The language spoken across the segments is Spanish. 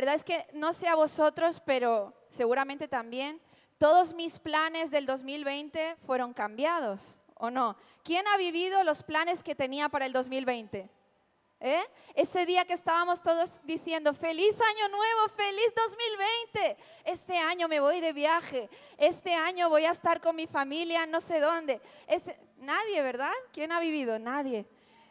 verdad es que no sé a vosotros, pero seguramente también, todos mis planes del 2020 fueron cambiados, ¿o no? ¿Quién ha vivido los planes que tenía para el 2020? ¿Eh? Ese día que estábamos todos diciendo, feliz año nuevo, feliz 2020. Este año me voy de viaje, este año voy a estar con mi familia no sé dónde. Nadie, ¿verdad? ¿Quién ha vivido? Nadie.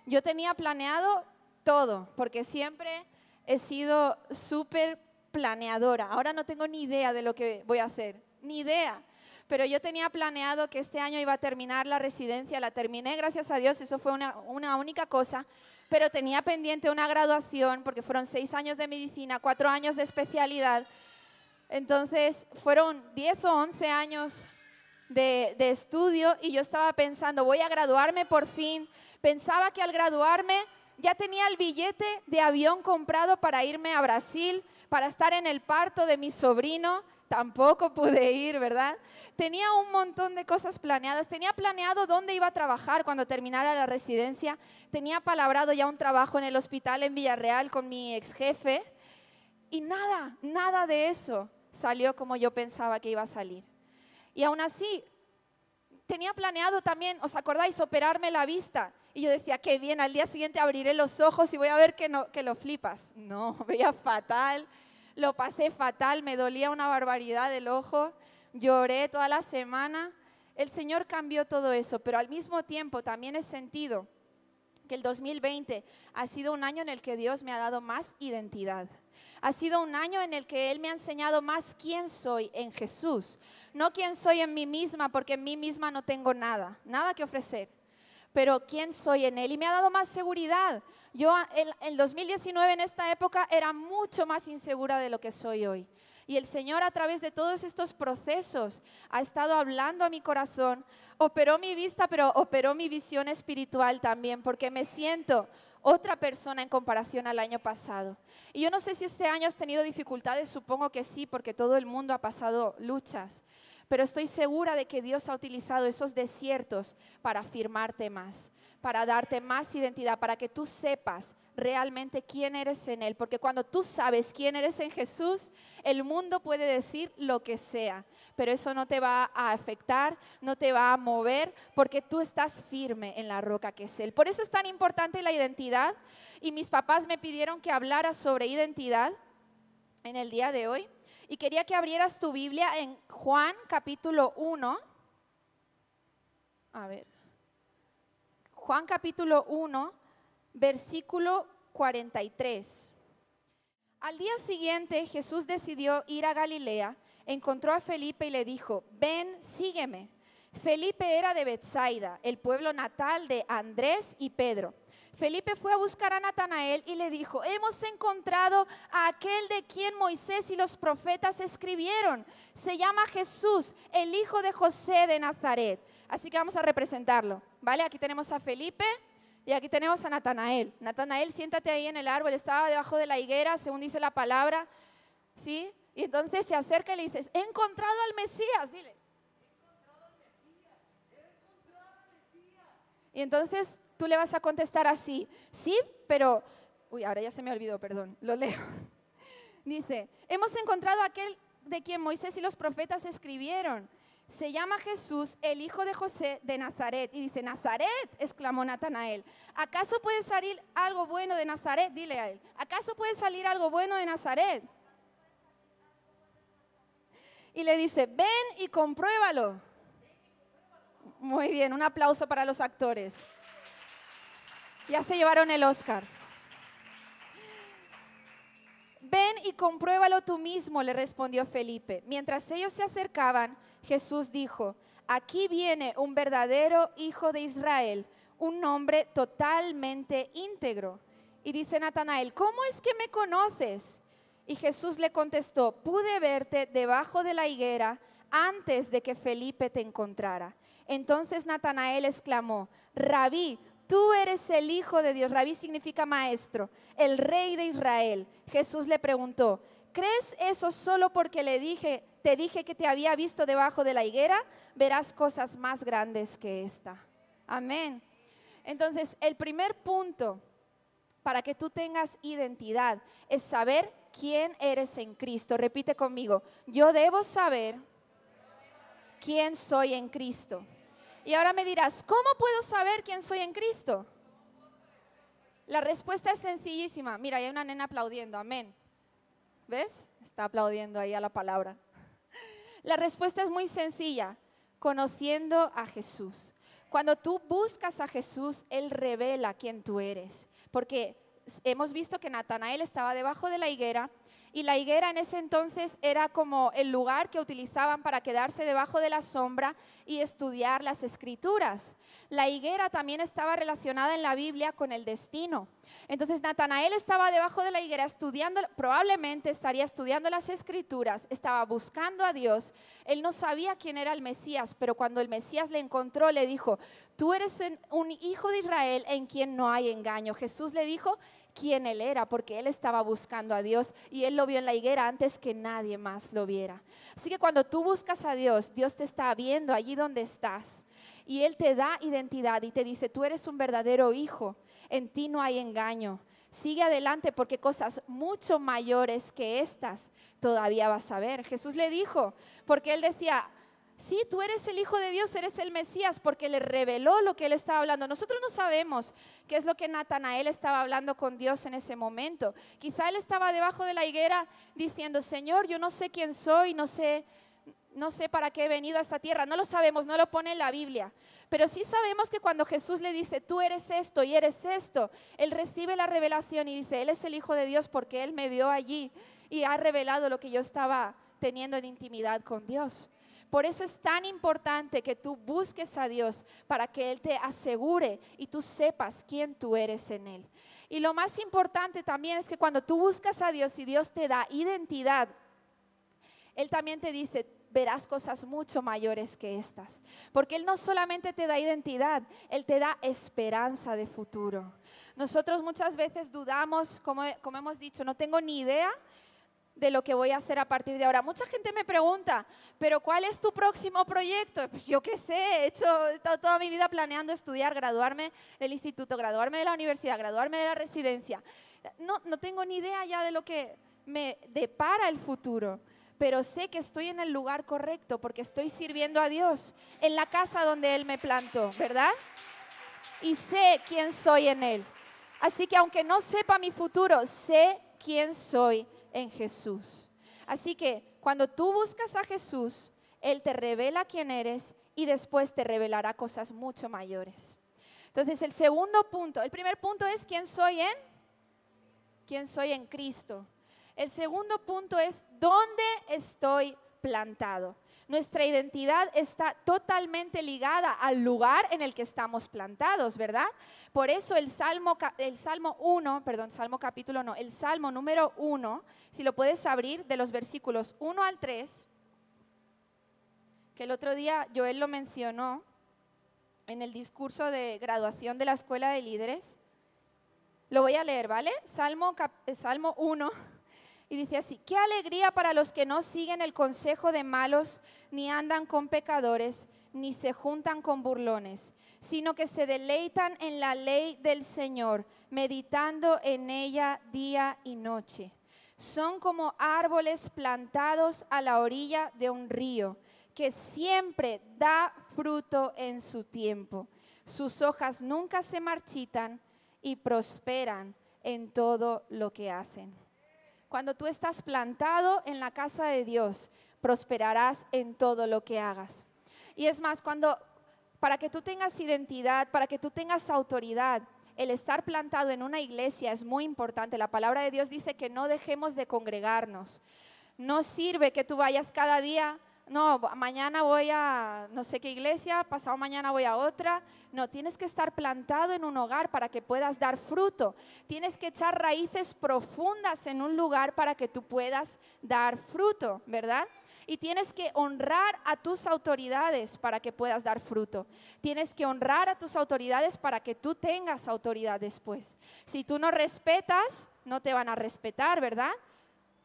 Yo tenía planeado todo, porque siempre he sido súper planeadora. Ahora no tengo ni idea de lo que voy a hacer, ni idea. Pero yo tenía planeado que este año iba a terminar la residencia, la terminé, gracias a Dios, eso fue una, una única cosa pero tenía pendiente una graduación porque fueron seis años de medicina, cuatro años de especialidad. Entonces fueron diez o once años de, de, estudio y yo estaba pensando, voy a graduarme por fin. Pensaba que al graduarme ya tenía el billete de avión comprado para irme a Brasil, para estar en el parto de mi sobrino. Tampoco pude ir, ¿verdad? tenía un montón de cosas planeadas. Tenía planeado dónde iba a trabajar cuando terminara la residencia. Tenía palabrado ya un trabajo en el hospital en Villarreal con mi ex jefe. Y nada, nada de eso salió como yo pensaba que iba a salir. Y aún así, tenía planeado también, ¿os acordáis? Operarme la vista. Y yo decía, qué bien, al día siguiente abriré los ojos y voy a ver que, no, que lo flipas. No, veía fatal, lo pasé fatal, me dolía una barbaridad el ojo lloré toda la semana. El Señor cambió todo eso, pero al mismo tiempo también he sentido que el 2020 ha sido un año en el que Dios me ha dado más identidad. Ha sido un año en el que Él me ha enseñado más quién soy en Jesús, no quién soy en mí misma, porque en mí misma no tengo nada, nada que ofrecer, pero quién soy en Él. Y me ha dado más seguridad. Yo en el 2019, en esta época, era mucho más insegura de lo que soy hoy. Y el Señor a través de todos estos procesos ha estado hablando a mi corazón, operó mi vista, pero operó mi visión espiritual también, porque me siento otra persona en comparación al año pasado. Y yo no sé si este año has tenido dificultades, supongo que sí, porque todo el mundo ha pasado luchas, pero estoy segura de que Dios ha utilizado esos desiertos para afirmarte más, para darte más identidad, para que tú sepas realmente quién eres en Él. Porque cuando tú sabes quién eres en Jesús, el mundo puede decir lo que sea, pero eso no te va a afectar, no te va a mover, porque tú estás firme en la roca que es Él. Por eso es tan importante la identidad. Y mis papás me pidieron que hablara sobre identidad en el día de hoy. Y quería que abrieras tu Biblia en Juan capítulo 1. A ver. Juan capítulo 1, versículo 43. Al día siguiente Jesús decidió ir a Galilea, encontró a Felipe y le dijo, ven, sígueme. Felipe era de Bethsaida, el pueblo natal de Andrés y Pedro. Felipe fue a buscar a Natanael y le dijo, hemos encontrado a aquel de quien Moisés y los profetas escribieron. Se llama Jesús, el hijo de José de Nazaret. Así que vamos a representarlo. ¿Vale? Aquí tenemos a Felipe y aquí tenemos a Natanael. Natanael, siéntate ahí en el árbol, estaba debajo de la higuera, según dice la palabra. ¿Sí? Y entonces se acerca y le dices, he encontrado al Mesías, dile. Y entonces tú le vas a contestar así, sí, pero, uy, ahora ya se me olvidó, perdón, lo leo. Dice, hemos encontrado aquel de quien Moisés y los profetas escribieron se llama Jesús, el hijo de José de Nazaret. Y dice, Nazaret, exclamó Natanael, ¿acaso puede salir algo bueno de Nazaret? Dile a él, ¿acaso puede salir algo bueno de Nazaret? Y le dice, ven y compruébalo. Muy bien, un aplauso para los actores. Ya se llevaron el Oscar. Ven y compruébalo tú mismo, le respondió Felipe. Mientras ellos se acercaban, Jesús dijo, aquí viene un verdadero hijo de Israel, un hombre totalmente íntegro. Y dice Natanael, ¿cómo es que me conoces? Y Jesús le contestó, pude verte debajo de la higuera antes de que Felipe te encontrara. Entonces Natanael exclamó, Rabí, tú eres el Hijo de Dios. Rabí significa maestro, el rey de Israel. Jesús le preguntó, ¿crees eso solo porque le dije, te dije que te había visto debajo de la higuera? Verás cosas más grandes que esta. Amén. Entonces, el primer punto para que tú tengas identidad, es saber quién eres en Cristo. Repite conmigo, yo debo saber quién soy en Cristo. Y ahora me dirás, ¿cómo puedo saber quién soy en Cristo? La respuesta es sencillísima. Mira, hay una nena aplaudiendo, amén. ¿Ves? Está aplaudiendo ahí a la palabra. La respuesta es muy sencilla, conociendo a Jesús. Cuando tú buscas a Jesús, Él revela quién tú eres. Porque hemos visto que Natanael estaba debajo de la higuera y la higuera en ese entonces era como el lugar que utilizaban para quedarse debajo de la sombra y estudiar las escrituras. La higuera también estaba relacionada en la Biblia con el destino. Entonces Natanael estaba debajo de la higuera estudiando, probablemente estaría estudiando las escrituras, estaba buscando a Dios. Él no sabía quién era el Mesías, pero cuando el Mesías le encontró, le dijo, tú eres un hijo de Israel en quien no hay engaño. Jesús le dijo, quién él era, porque él estaba buscando a Dios y él lo vio en la higuera antes que nadie más lo viera. Así que cuando tú buscas a Dios, Dios te está viendo allí donde estás y él te da identidad y te dice, tú eres un verdadero hijo, en ti no hay engaño. Sigue adelante porque cosas mucho mayores que estas todavía vas a ver. Jesús le dijo, porque él decía, sí, tú eres el Hijo de Dios, eres el Mesías, porque le reveló lo que él estaba hablando. Nosotros no sabemos qué es lo que Natanael estaba hablando con Dios en ese momento. Quizá él estaba debajo de la higuera diciendo, Señor, yo no sé quién soy, no sé, no sé para qué he venido a esta tierra. No lo sabemos, no lo pone en la Biblia. Pero sí sabemos que cuando Jesús le dice, tú eres esto y eres esto, él recibe la revelación y dice, Él es el Hijo de Dios porque Él me vio allí y ha revelado lo que yo estaba teniendo en intimidad con Dios. Por eso es tan importante que tú busques a Dios para que Él te asegure y tú sepas quién tú eres en Él. Y lo más importante también es que cuando tú buscas a Dios y Dios te da identidad, Él también te dice, verás cosas mucho mayores que estas. Porque Él no solamente te da identidad, Él te da esperanza de futuro. Nosotros muchas veces dudamos, como, hemos dicho, no tengo ni idea de lo que voy a hacer a partir de ahora. Mucha gente me pregunta, pero ¿cuál es tu próximo proyecto? Pues yo qué sé, he hecho toda mi vida planeando estudiar, graduarme del instituto, graduarme de la universidad, graduarme de la residencia. No, no tengo ni idea ya de lo que me depara el futuro, pero sé que estoy en el lugar correcto porque estoy sirviendo a Dios en la casa donde Él me plantó, ¿verdad? Y sé quién soy en Él. Así que aunque no sepa mi futuro, sé quién soy en Jesús. Así que cuando tú buscas a Jesús, Él te revela quién eres y después te revelará cosas mucho mayores. Entonces el segundo punto, el primer punto es quién soy en, quién soy en Cristo. El segundo punto es dónde estoy plantado. Nuestra identidad está totalmente ligada al lugar en el que estamos plantados, ¿verdad? Por eso el Salmo, el Salmo 1, perdón, Salmo capítulo no, el Salmo número 1, si lo puedes abrir de los versículos 1 al 3, que el otro día Joel lo mencionó en el discurso de graduación de la Escuela de Líderes. Lo voy a leer, ¿vale? Salmo, Salmo 1 y dice así, qué alegría para los que no siguen el consejo de malos, ni andan con pecadores, ni se juntan con burlones, sino que se deleitan en la ley del Señor, meditando en ella día y noche. Son como árboles plantados a la orilla de un río, que siempre da fruto en su tiempo. Sus hojas nunca se marchitan y prosperan en todo lo que hacen. Cuando tú estás plantado en la casa de Dios, prosperarás en todo lo que hagas. Y es más, cuando para que tú tengas identidad, para que tú tengas autoridad, el estar plantado en una iglesia es muy importante. La palabra de Dios dice que no dejemos de congregarnos. No sirve que tú vayas cada día no, mañana voy a no sé qué iglesia, pasado mañana voy a otra. No, tienes que estar plantado en un hogar para que puedas dar fruto. Tienes que echar raíces profundas en un lugar para que tú puedas dar fruto, ¿verdad? Y tienes que honrar a tus autoridades para que puedas dar fruto. Tienes que honrar a tus autoridades para que tú tengas autoridad después. Si tú no respetas, no te van a respetar, ¿verdad?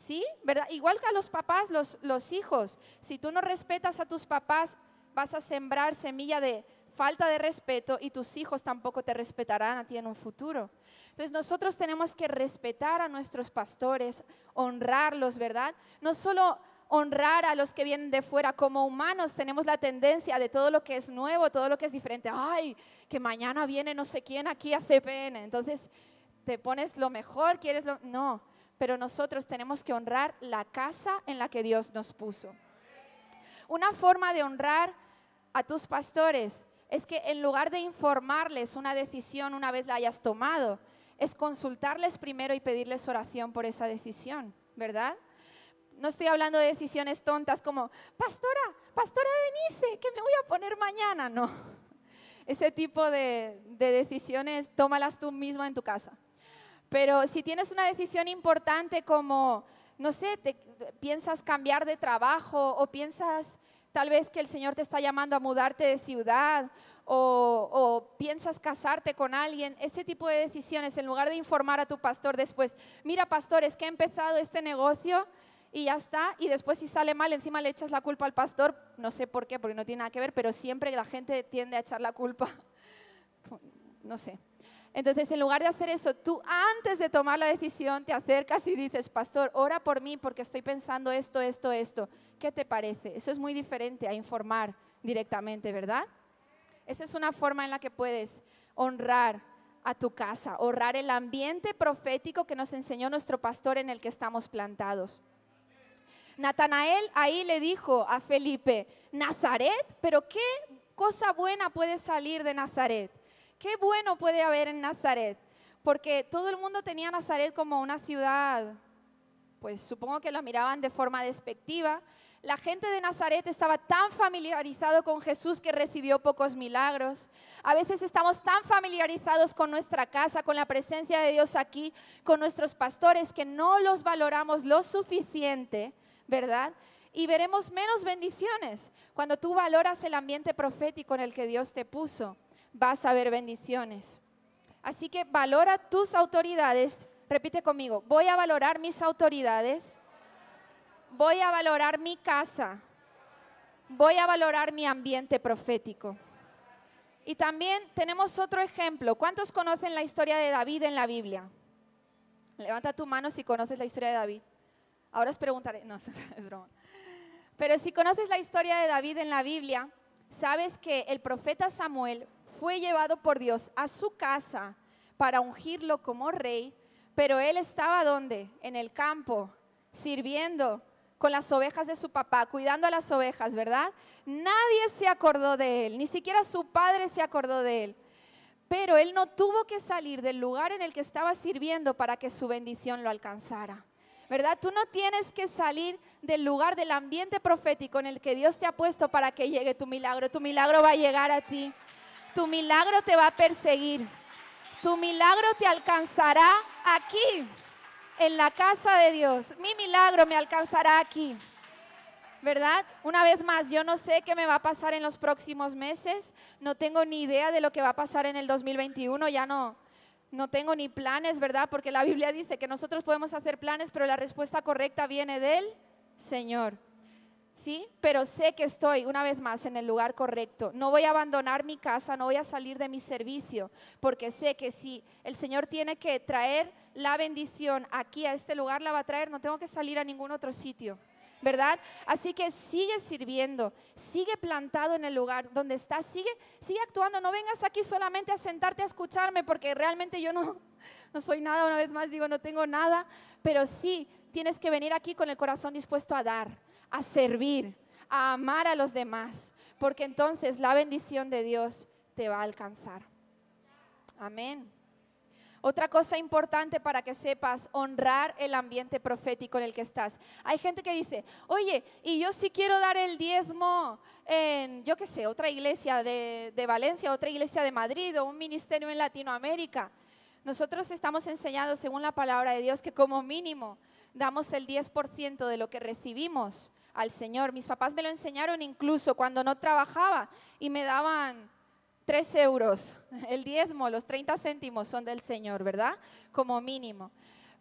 ¿Sí? ¿Verdad? Igual que a los papás, los, los hijos. Si tú no respetas a tus papás, vas a sembrar semilla de falta de respeto y tus hijos tampoco te respetarán a ti en un futuro. Entonces nosotros tenemos que respetar a nuestros pastores, honrarlos, ¿verdad? No solo honrar a los que vienen de fuera. Como humanos tenemos la tendencia de todo lo que es nuevo, todo lo que es diferente. Ay, que mañana viene no sé quién aquí a CPN. Entonces te pones lo mejor, quieres lo... No, pero nosotros tenemos que honrar la casa en la que Dios nos puso. Una forma de honrar a tus pastores es que en lugar de informarles una decisión una vez la hayas tomado, es consultarles primero y pedirles oración por esa decisión, ¿verdad? No estoy hablando de decisiones tontas como, pastora, pastora Denise, que me voy a poner mañana. No, ese tipo de, decisiones tómalas tú mismo en tu casa. Pero si tienes una decisión importante como, no sé, piensas cambiar de trabajo o piensas tal vez que el Señor te está llamando a mudarte de ciudad o, o, piensas casarte con alguien, ese tipo de decisiones, en lugar de informar a tu pastor después, mira pastor, es que he empezado este negocio y ya está. Y después si sale mal, encima le echas la culpa al pastor. No sé por qué, porque no tiene nada que ver, pero siempre la gente tiende a echar la culpa. No sé. Entonces, en lugar de hacer eso, tú antes de tomar la decisión te acercas y dices, pastor, ora por mí porque estoy pensando esto, esto, esto. ¿Qué te parece? Eso es muy diferente a informar directamente, ¿verdad? Esa es una forma en la que puedes honrar a tu casa, honrar el ambiente profético que nos enseñó nuestro pastor en el que estamos plantados. Natanael ahí le dijo a Felipe, Nazaret, pero qué cosa buena puede salir de Nazaret. Qué bueno puede haber en Nazaret. Porque todo el mundo tenía Nazaret como una ciudad, pues supongo que la miraban de forma despectiva. La gente de Nazaret estaba tan familiarizado con Jesús que recibió pocos milagros. A veces estamos tan familiarizados con nuestra casa, con la presencia de Dios aquí, con nuestros pastores, que no los valoramos lo suficiente ¿verdad? Y veremos menos bendiciones. Cuando tú valoras el ambiente profético en el que Dios te puso, vas a ver bendiciones. Así que valora tus autoridades. Repite conmigo, voy a valorar mis autoridades. Voy a valorar mi casa. Voy a valorar mi ambiente profético. Y también tenemos otro ejemplo. ¿Cuántos conocen la historia de David en la Biblia? Levanta tu mano si conoces la historia de David. Ahora os preguntaré, no, es broma. Pero si conoces la historia de David en la Biblia, sabes que el profeta Samuel fue llevado por Dios a su casa para ungirlo como rey, pero él estaba donde? En el campo, sirviendo con las ovejas de su papá, cuidando a las ovejas, ¿verdad? Nadie se acordó de él, ni siquiera su padre se acordó de él. Pero él no tuvo que salir del lugar en el que estaba sirviendo para que su bendición lo alcanzara. ¿verdad? Tú no tienes que salir del lugar, del ambiente profético en el que Dios te ha puesto para que llegue tu milagro. Tu milagro va a llegar a ti. Tu milagro te va a perseguir. Tu milagro te alcanzará aquí, en la casa de Dios. Mi milagro me alcanzará aquí. ¿verdad? Una vez más, yo no sé qué me va a pasar en los próximos meses, no tengo ni idea de lo que va a pasar en el 2021, ya no, no tengo ni planes, ¿verdad? Porque la Biblia dice que nosotros podemos hacer planes, pero la respuesta correcta viene del Señor. ¿Sí? Pero sé que estoy una vez más en el lugar correcto. No voy a abandonar mi casa, no voy a salir de mi servicio, porque sé que si el Señor tiene que traer la bendición aquí a este lugar, la va a traer, no tengo que salir a ningún otro sitio. ¿verdad? Así que sigue sirviendo, sigue plantado en el lugar donde estás, sigue, sigue actuando. No vengas aquí solamente a sentarte a escucharme porque realmente yo no, no soy nada, una vez más digo, no tengo nada, pero sí tienes que venir aquí con el corazón dispuesto a dar, a servir, a amar a los demás, porque entonces la bendición de Dios te va a alcanzar. Amén. Otra cosa importante para que sepas, honrar el ambiente profético en el que estás. Hay gente que dice, oye, y yo sí quiero dar el diezmo en, yo qué sé, otra iglesia de, Valencia, otra iglesia de Madrid o un ministerio en Latinoamérica. Nosotros estamos enseñados, según la palabra de Dios, que como mínimo damos el 10% de lo que recibimos al Señor. Mis papás me lo enseñaron incluso cuando no trabajaba y me daban Tres euros, el diezmo, los 30 céntimos son del Señor, ¿verdad? Como mínimo.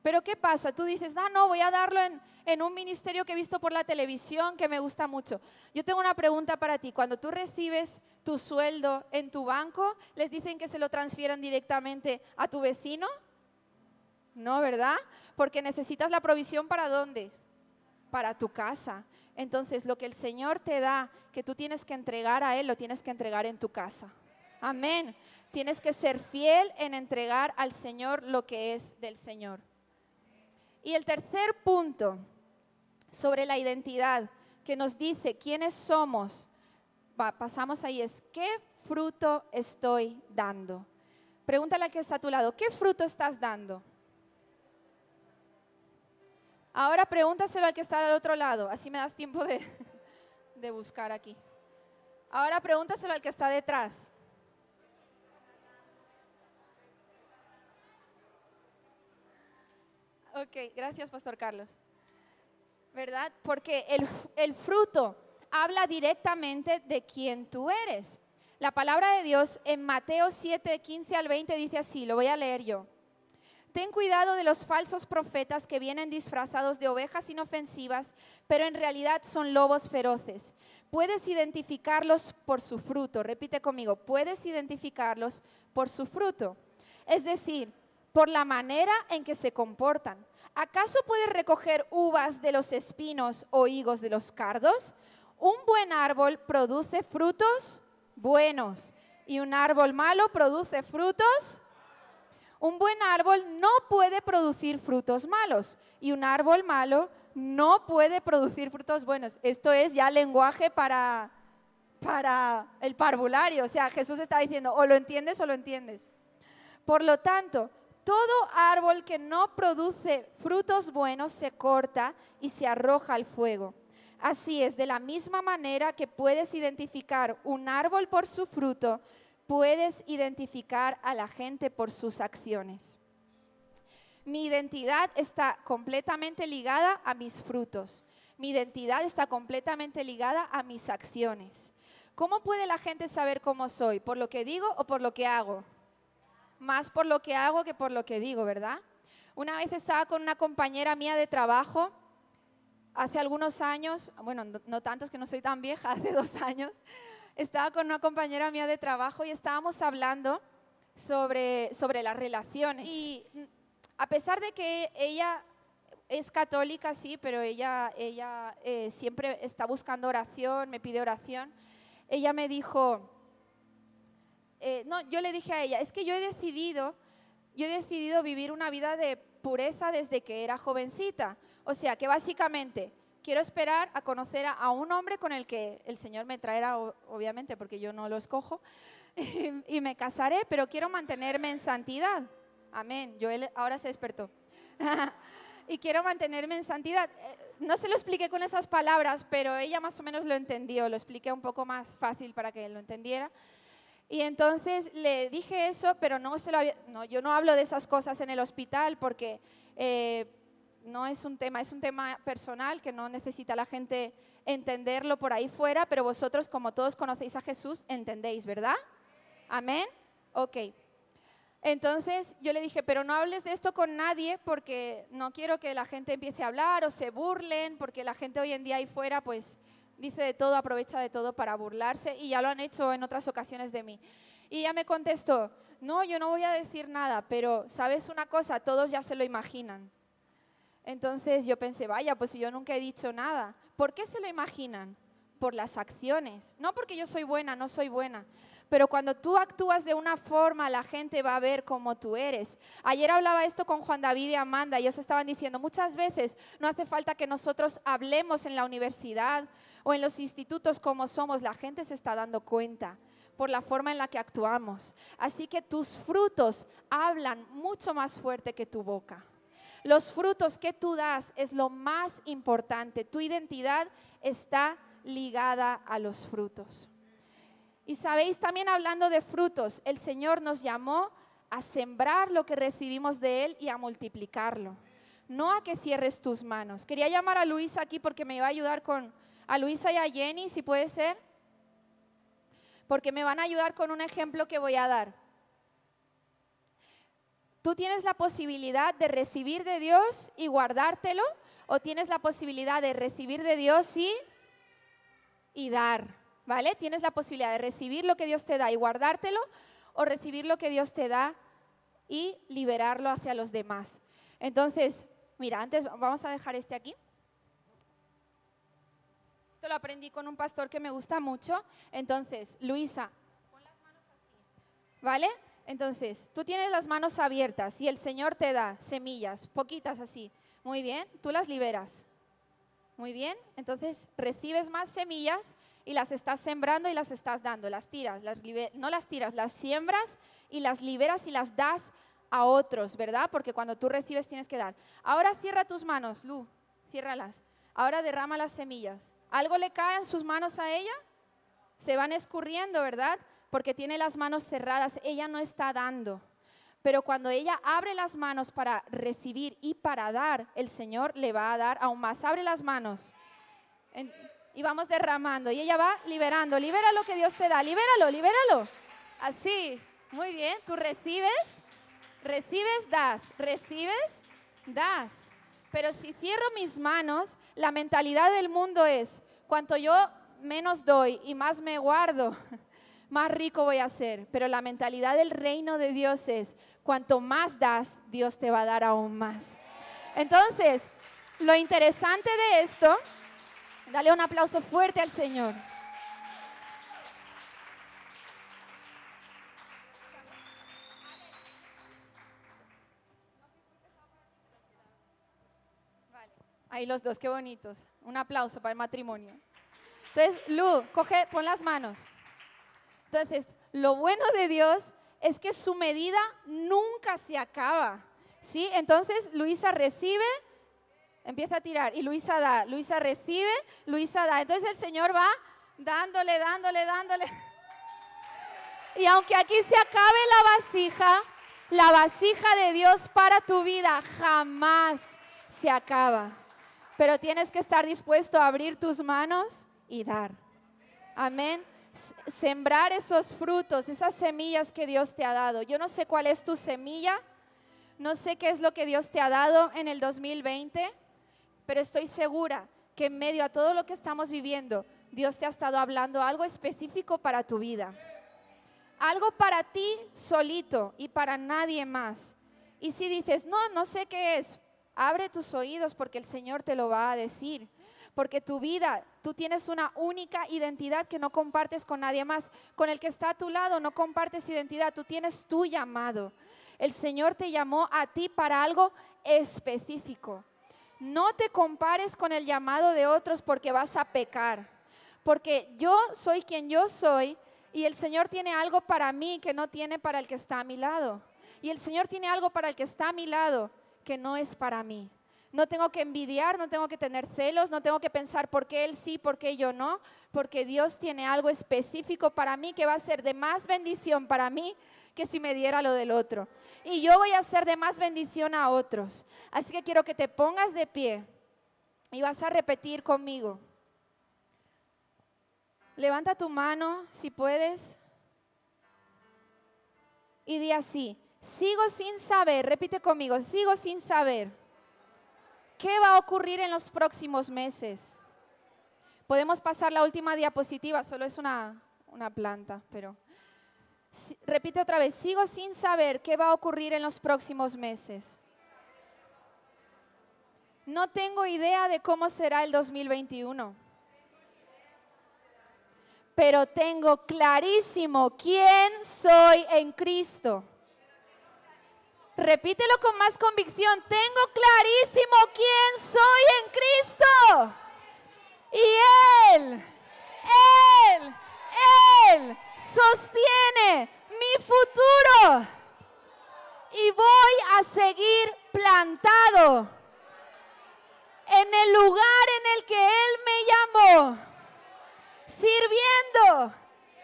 Pero ¿qué pasa? Tú dices, ah, no, voy a darlo en, en, un ministerio que he visto por la televisión que me gusta mucho. Yo tengo una pregunta para ti. Cuando tú recibes tu sueldo en tu banco, ¿les dicen que se lo transfieran directamente a tu vecino? No, ¿verdad? Porque necesitas la provisión para dónde? Para tu casa. Entonces, lo que el Señor te da, que tú tienes que entregar a Él, lo tienes que entregar en tu casa. Amén. Tienes que ser fiel en entregar al Señor lo que es del Señor. Y el tercer punto sobre la identidad que nos dice quiénes somos, pasamos ahí, es ¿qué fruto estoy dando? Pregúntale al que está a tu lado, ¿qué fruto estás dando? Ahora pregúntaselo al que está al otro lado, así me das tiempo de, de buscar aquí. Ahora pregúntaselo al que está detrás. Ok, gracias, Pastor Carlos. ¿Verdad? Porque el, el fruto habla directamente de quién tú eres. La palabra de Dios en Mateo 7, 15 al 20 dice así, lo voy a leer yo. Ten cuidado de los falsos profetas que vienen disfrazados de ovejas inofensivas, pero en realidad son lobos feroces. Puedes identificarlos por su fruto. Repite conmigo, puedes identificarlos por su fruto. Es decir, por la manera en que se comportan. ¿Acaso puedes recoger uvas de los espinos o higos de los cardos? Un buen árbol produce frutos buenos y un árbol malo produce frutos un buen árbol no puede producir frutos malos y un árbol malo no puede producir frutos buenos. Esto es ya lenguaje para, para el parvulario. O sea, Jesús está diciendo, o lo entiendes o lo entiendes. Por lo tanto, todo árbol que no produce frutos buenos se corta y se arroja al fuego. Así es, de la misma manera que puedes identificar un árbol por su fruto, puedes identificar a la gente por sus acciones. Mi identidad está completamente ligada a mis frutos. Mi identidad está completamente ligada a mis acciones. ¿Cómo puede la gente saber cómo soy? ¿Por lo que digo o por lo que hago? Más por lo que hago que por lo que digo, ¿verdad? Una vez estaba con una compañera mía de trabajo, hace algunos años, bueno, no, tantos que no soy tan vieja, hace dos años, estaba con una compañera mía de trabajo y estábamos hablando sobre, sobre las relaciones. Y a pesar de que ella es católica, sí, pero ella, ella eh, siempre está buscando oración, me pide oración, ella me dijo, eh, no, yo le dije a ella, es que yo he decidido, yo he decidido vivir una vida de pureza desde que era jovencita. O sea, que básicamente quiero esperar a conocer a, un hombre con el que el Señor me traerá, obviamente, porque yo no lo escojo, y, me casaré, pero quiero mantenerme en santidad. Amén. Yo ahora se despertó. y quiero mantenerme en santidad. Eh, no se lo expliqué con esas palabras, pero ella más o menos lo entendió. Lo expliqué un poco más fácil para que lo entendiera. Y entonces le dije eso, pero no se lo no, yo no hablo de esas cosas en el hospital porque eh, no es un tema, es un tema personal que no necesita la gente entenderlo por ahí fuera, pero vosotros, como todos conocéis a Jesús, entendéis, ¿verdad? Amén. Ok. Entonces yo le dije, pero no hables de esto con nadie porque no quiero que la gente empiece a hablar o se burlen, porque la gente hoy en día ahí fuera pues dice de todo, aprovecha de todo para burlarse y ya lo han hecho en otras ocasiones de mí. Y ella me contestó, no, yo no voy a decir nada, pero sabes una cosa, todos ya se lo imaginan. Entonces yo pensé, vaya, pues si yo nunca he dicho nada, ¿por qué se lo imaginan? Por las acciones, no porque yo soy buena, no soy buena, pero cuando tú actúas de una forma, la gente va a ver cómo tú eres. Ayer hablaba esto con Juan David y Amanda, y ellos estaban diciendo, muchas veces no hace falta que nosotros hablemos en la universidad o en los institutos como somos, la gente se está dando cuenta por la forma en la que actuamos. Así que tus frutos hablan mucho más fuerte que tu boca. Los frutos que tú das es lo más importante. Tu identidad está ligada a los frutos. Y sabéis, también hablando de frutos, el Señor nos llamó a sembrar lo que recibimos de Él y a multiplicarlo. No a que cierres tus manos. Quería llamar a Luisa aquí porque me iba a ayudar con, a Luisa y a Jenny, si puede ser, porque me van a ayudar con un ejemplo que voy a dar. Tú tienes la posibilidad de recibir de Dios y guardártelo, o tienes la posibilidad de recibir de Dios y, dar, ¿vale? Tienes la posibilidad de recibir lo que Dios te da y guardártelo, o recibir lo que Dios te da y liberarlo hacia los demás. Entonces, mira, antes vamos a dejar este aquí. Esto lo aprendí con un pastor que me gusta mucho. Entonces, Luisa, pon las manos así. ¿Vale? Entonces, tú tienes las manos abiertas y el Señor te da semillas, poquitas así. Muy bien, tú las liberas. Muy bien, entonces recibes más semillas y las estás sembrando y las estás dando. Las tiras, no las tiras, las siembras y las liberas y las das a otros, ¿verdad? Porque cuando tú recibes tienes que dar. Ahora cierra tus manos, Lu, ciérralas. Ahora derrama las semillas. ¿Algo le cae en sus manos a ella? Se van escurriendo, ¿verdad? Porque tiene las manos cerradas. Ella no está dando. Pero cuando ella abre las manos para recibir y para dar, el Señor le va a dar aún más. Abre las manos. y vamos derramando. Y ella va liberando. Libera lo que Dios te da. Libéralo, libéralo. Así. Muy bien. Tú recibes, recibes, das. Recibes, das. Pero si cierro mis manos, la mentalidad del mundo es, cuanto yo menos doy y más me guardo, más rico voy a ser. Pero la mentalidad del reino de Dios es, cuanto más das, Dios te va a dar aún más. Entonces, lo interesante de esto, dale un aplauso fuerte al Señor. Ahí los dos, qué bonitos. Un aplauso para el matrimonio. Entonces, Lu, coge, pon las manos. Entonces, lo bueno de Dios es que su medida nunca se acaba. ¿Sí? Entonces, Luisa recibe, empieza a tirar y Luisa da. Luisa recibe, Luisa da. Entonces el Señor va dándole, dándole, dándole. Y aunque aquí se acabe la vasija, la vasija de Dios para tu vida jamás se acaba pero tienes que estar dispuesto a abrir tus manos y dar. Amén. Sembrar esos frutos, esas semillas que Dios te ha dado. Yo no sé cuál es tu semilla, no sé qué es lo que Dios te ha dado en el 2020, pero estoy segura que en medio a todo lo que estamos viviendo, Dios te ha estado hablando algo específico para tu vida. Algo para ti solito y para nadie más. Y si dices, no, no sé qué es, Abre tus oídos porque el Señor te lo va a decir. Porque tu vida, tú tienes una única identidad que no compartes con nadie más. Con el que está a tu lado no compartes identidad, tú tienes tu llamado. El Señor te llamó a ti para algo específico. No te compares con el llamado de otros porque vas a pecar. Porque yo soy quien yo soy y el Señor tiene algo para mí que no tiene para el que está a mi lado. Y el Señor tiene algo para el que está a mi lado que no es para mí. No tengo que envidiar, no tengo que tener celos, no tengo que pensar por qué él sí, por qué yo no, porque Dios tiene algo específico para mí que va a ser de más bendición para mí que si me diera lo del otro. Y yo voy a ser de más bendición a otros. Así que quiero que te pongas de pie y vas a repetir conmigo. Levanta tu mano si puedes y di así, Sigo sin saber, repite conmigo, sigo sin saber qué va a ocurrir en los próximos meses. Podemos pasar la última diapositiva, solo es una, planta, pero repite otra vez, sigo sin saber qué va a ocurrir en los próximos meses. No tengo idea de cómo será el 2021, pero tengo clarísimo quién soy en Cristo. Repítelo con más convicción. Tengo clarísimo quién soy en Cristo. Y Él, Él, Él sostiene mi futuro. Y voy a seguir plantado en el lugar en el que Él me llamó. Sirviendo.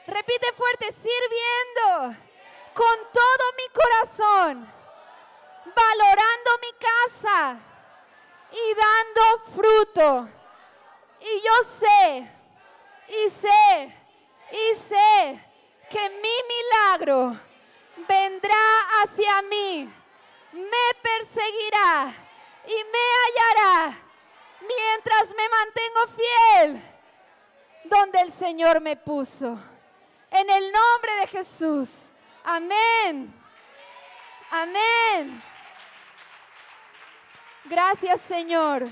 Repite fuerte, sirviendo con todo mi corazón valorando mi casa y dando fruto. Y yo sé, y sé, y sé que mi milagro vendrá hacia mí me perseguirá y me hallará mientras me mantengo fiel donde el Señor me puso. En el nombre de Jesús. Amén. Amén. Gracias Señor.